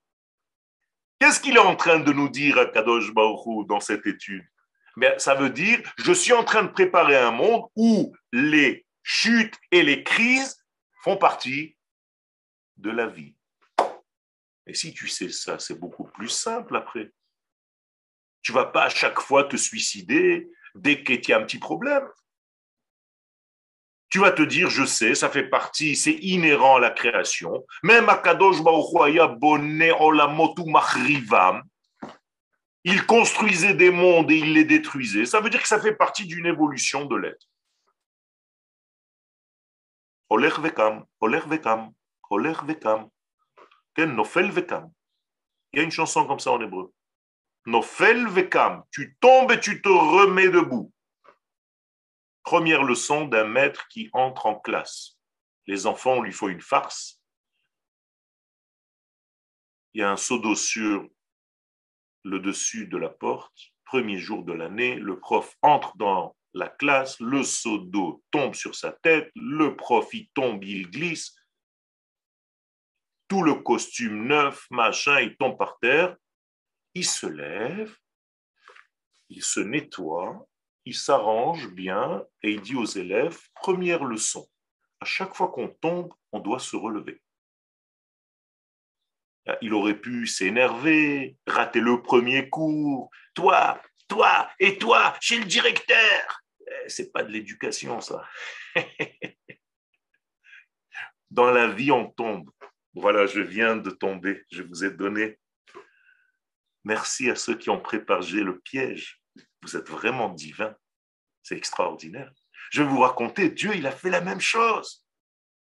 Qu'est-ce qu'il est en train de nous dire à Kadosh Baruch dans cette étude? Mais Ça veut dire, je suis en train de préparer un monde où les chutes et les crises font partie de la vie. Et si tu sais ça, c'est beaucoup plus simple après. Tu vas pas à chaque fois te suicider dès qu'il y a un petit problème. Tu vas te dire, je sais, ça fait partie, c'est inhérent à la création. Même Akadosh Olamotu Machrivam, il construisait des mondes et il les détruisait. Ça veut dire que ça fait partie d'une évolution de l'être. Oler vekam, oler vekam, oler vekam. Il y a une chanson comme ça en hébreu. Tu tombes et tu te remets debout. Première leçon d'un maître qui entre en classe. Les enfants, on lui faut une farce. Il y a un seau d'eau sur le dessus de la porte. Premier jour de l'année, le prof entre dans la classe, le seau d'eau tombe sur sa tête, le prof y tombe, il glisse. Tout le costume neuf, machin, il tombe par terre. Il se lève, il se nettoie, il s'arrange bien et il dit aux élèves, première leçon, à chaque fois qu'on tombe, on doit se relever. Il aurait pu s'énerver, rater le premier cours, toi, toi et toi, chez le directeur. Eh, c'est pas de l'éducation, ça. *laughs* Dans la vie, on tombe. Voilà, je viens de tomber, je vous ai donné. Merci à ceux qui ont préparé le piège. Vous êtes vraiment divin. C'est extraordinaire. Je vais vous raconter, Dieu, il a fait la même chose.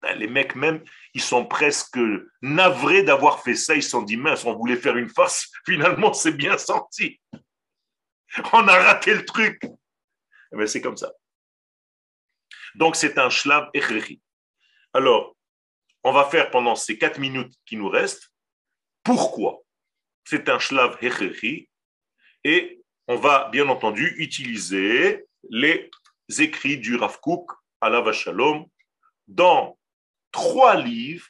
Ben, les mecs même, ils sont presque navrés d'avoir fait ça. Ils se sont dit, mince, on voulait faire une farce. *laughs* Finalement, c'est bien senti. On a raté le truc. Mais eh ben, c'est comme ça. Donc, c'est un shlav echeri. Alors, on va faire pendant ces quatre minutes qui nous restent. Pourquoi C'est un shlav echeri. Et on va bien entendu utiliser les écrits du Rav Kook à la Vachalom dans trois livres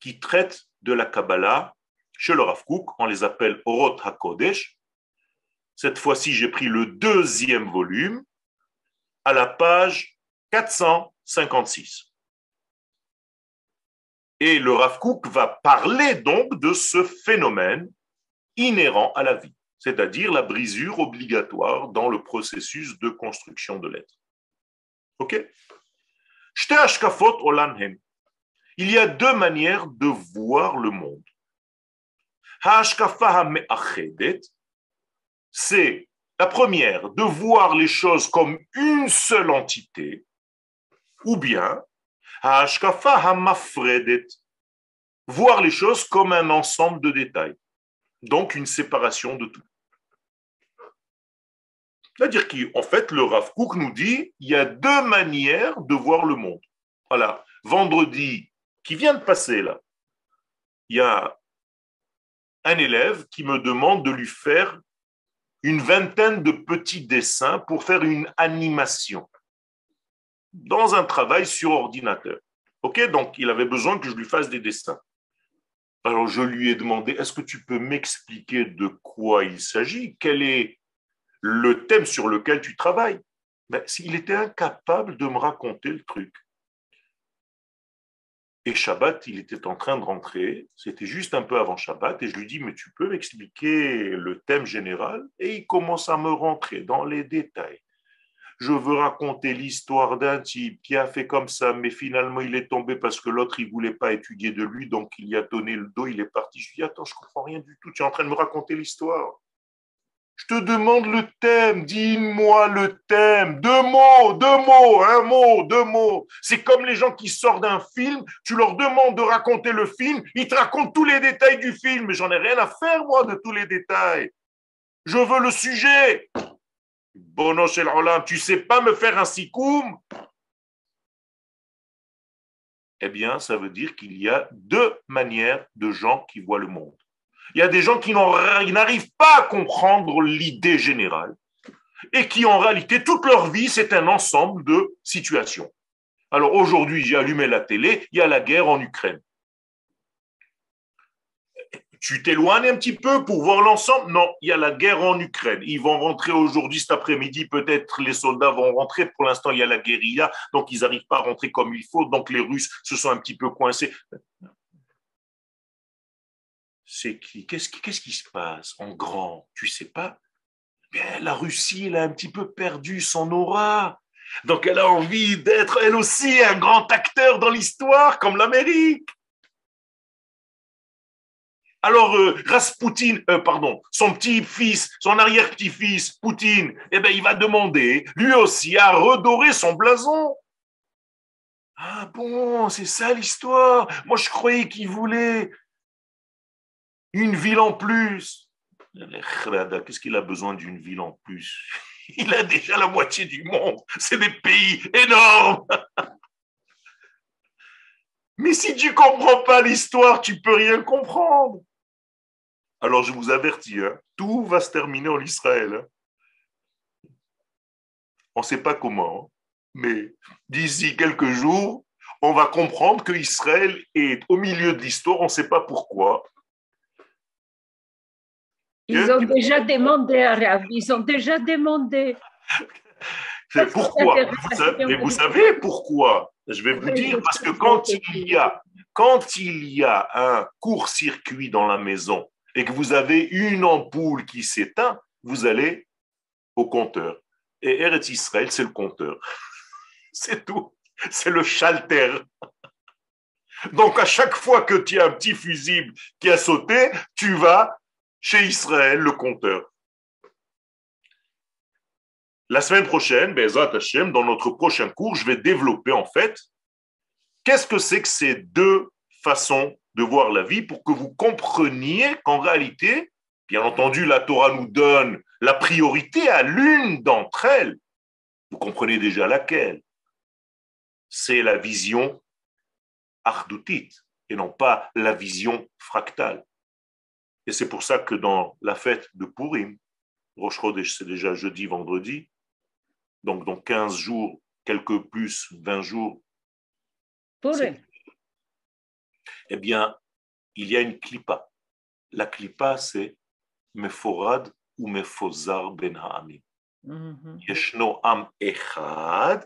qui traitent de la Kabbalah chez le Rav Kook. On les appelle Orot HaKodesh. Cette fois-ci, j'ai pris le deuxième volume à la page 456. Et le Rav Kook va parler donc de ce phénomène inhérent à la vie c'est-à-dire la brisure obligatoire dans le processus de construction de l'être. OK? Il y a deux manières de voir le monde. C'est la première, de voir les choses comme une seule entité, ou bien voir les choses comme un ensemble de détails donc une séparation de tout. C'est-à-dire qu'en fait, le Rav Kook nous dit il y a deux manières de voir le monde. Voilà, vendredi qui vient de passer là, il y a un élève qui me demande de lui faire une vingtaine de petits dessins pour faire une animation dans un travail sur ordinateur. OK Donc, il avait besoin que je lui fasse des dessins. Alors je lui ai demandé, est-ce que tu peux m'expliquer de quoi il s'agit? Quel est le thème sur lequel tu travailles? Ben, S'il était incapable de me raconter le truc. Et Shabbat, il était en train de rentrer, c'était juste un peu avant Shabbat, et je lui dis, mais tu peux m'expliquer le thème général? Et il commence à me rentrer dans les détails. Je veux raconter l'histoire d'un type qui a fait comme ça, mais finalement il est tombé parce que l'autre, il voulait pas étudier de lui, donc il y a donné le dos, il est parti. Je dis, attends, je comprends rien du tout, tu es en train de me raconter l'histoire. Je te demande le thème, dis-moi le thème. Deux mots, deux mots, un mot, deux mots. C'est comme les gens qui sortent d'un film, tu leur demandes de raconter le film, ils te racontent tous les détails du film, mais j'en ai rien à faire, moi, de tous les détails. Je veux le sujet. Bono chez Roland, tu sais pas me faire un sikoum? Eh bien, ça veut dire qu'il y a deux manières de gens qui voient le monde. Il y a des gens qui n'arrivent pas à comprendre l'idée générale et qui, en réalité, toute leur vie, c'est un ensemble de situations. Alors aujourd'hui, j'ai allumé la télé, il y a la guerre en Ukraine. Tu t'éloignes un petit peu pour voir l'ensemble? Non, il y a la guerre en Ukraine. Ils vont rentrer aujourd'hui, cet après-midi, peut-être les soldats vont rentrer. Pour l'instant, il y a la guérilla, donc ils n'arrivent pas à rentrer comme il faut. Donc les Russes se sont un petit peu coincés c'est qu'est-ce qui se passe en grand? Tu sais pas? Bien, La Russie, elle a un petit peu perdu son aura. Donc elle a envie d'être elle aussi un grand acteur dans l'histoire comme l'Amérique. Alors euh, euh, pardon, son petit-fils, son arrière-petit-fils, Poutine, eh ben, il va demander lui aussi à redorer son blason. Ah bon, c'est ça l'histoire. Moi je croyais qu'il voulait une ville en plus. Qu'est-ce qu'il a besoin d'une ville en plus? *laughs* Il a déjà la moitié du monde. C'est des pays énormes. *laughs* Mais si tu comprends pas l'histoire, tu peux rien comprendre. Alors je vous avertis, hein, tout va se terminer en Israël. Hein. On ne sait pas comment, mais d'ici quelques jours, on va comprendre que Israël est au milieu de l'histoire, on ne sait pas pourquoi, ils ont déjà demandé, Arabe, ils ont déjà demandé. *laughs* Pourquoi? Vous savez, vous savez pourquoi? Je vais vous dire, parce que quand il y a, quand il y a un court-circuit dans la maison et que vous avez une ampoule qui s'éteint, vous allez au compteur. Et Eretz Israël, c'est le compteur. *laughs* C'est tout. C'est le chalter. Donc, à chaque fois que tu as un petit fusible qui a sauté, tu vas chez Israël, le compteur. La semaine prochaine, dans notre prochain cours, je vais développer en fait qu'est-ce que c'est que ces deux façons de voir la vie pour que vous compreniez qu'en réalité, bien entendu, la Torah nous donne la priorité à l'une d'entre elles. Vous comprenez déjà laquelle? C'est la vision ardoutique et non pas la vision fractale. Et c'est pour ça que dans la fête de Purim, Rosh Chodesh, c'est déjà jeudi, vendredi, donc dans 15 jours, quelques plus, 20 jours. Purim. Eh bien, il y a une clipa. La clipa, c'est Meforad ou Mefozar ben Ha'amim. Yeshno am echad,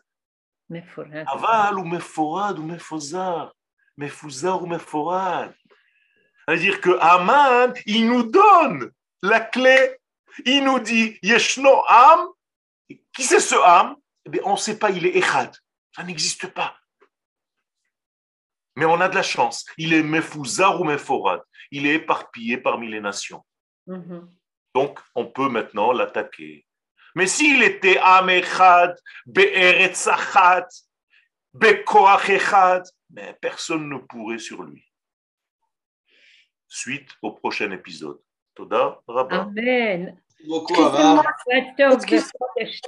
aval ou Meforad ou Mefozar. Mefuzar ou Meforad. C'est-à-dire que Aman, il nous donne la clé. Il nous dit, Yeshno Am. Qui c'est ce Am? Eh On ne sait pas, il est Echad. Ça n'existe pas. Mais on a de la chance. Il est Mefouzar ou Meforad. Il est éparpillé parmi les nations. Mm-hmm. Donc, on peut maintenant l'attaquer. Mais s'il était Am Echad, Be'eretz Echad, Be'koach Echad, mais personne ne pourrait sur lui suite au prochain épisode. Toda Rabba. Amen. Je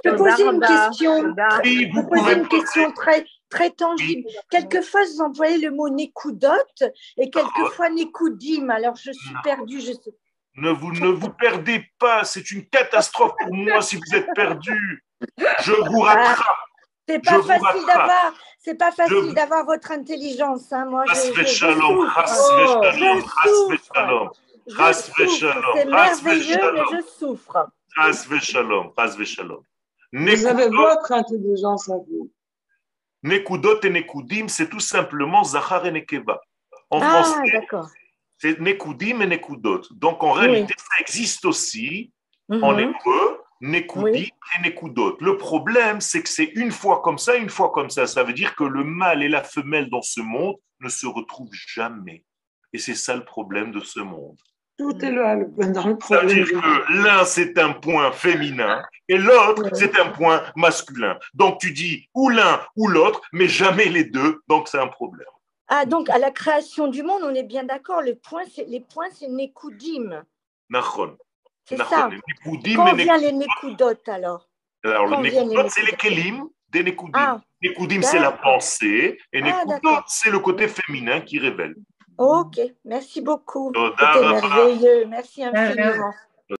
peux poser une question, oui, vous poser une question très, très tangible. Quelquefois, vous employez le mot Nekoudot et quelquefois Nekoudim. Alors, je suis perdue. Je sais. Ne vous, ne vous perdez pas. C'est une catastrophe pour moi si vous êtes perdu. Je vous rattrape. C'est pas, facile d'avoir, c'est pas facile d'avoir votre intelligence. Hein. Moi, je, je, je C'est merveilleux, mais je souffre. Vous avez votre intelligence à vous. Nekudot et Nekudim, c'est tout simplement Zachar et Nekeba. En Ah, français, c'est Nekudim et Nekudot. Donc en réalité, ça existe aussi en Mhm. hébreu, Nekudim Oui. et Nekudot. Le problème, c'est que c'est une fois comme ça, une fois comme ça. Ça veut dire que le mâle et la femelle dans ce monde ne se retrouvent jamais. Et c'est ça le problème de ce monde. Tout est là le- *laughs* dans le problème. dire que l'un, c'est un point féminin et l'autre, c'est un point masculin. Donc tu dis ou l'un ou l'autre, mais jamais les deux. Donc c'est un problème. Ah, donc à la création du monde, on est bien d'accord, le point, c'est, les points, c'est Nekoudim. Nachon. C'est ça. Les Nekudim Quand et vient les Nekoudot alors? Alors, quand le Nekudot, c'est les Kelim des Nekudim. Ah, Nekudim, c'est la pensée et Ah, d'accord. c'est le côté féminin qui révèle. Ok, merci beaucoup. C'était merveilleux. Merci infiniment.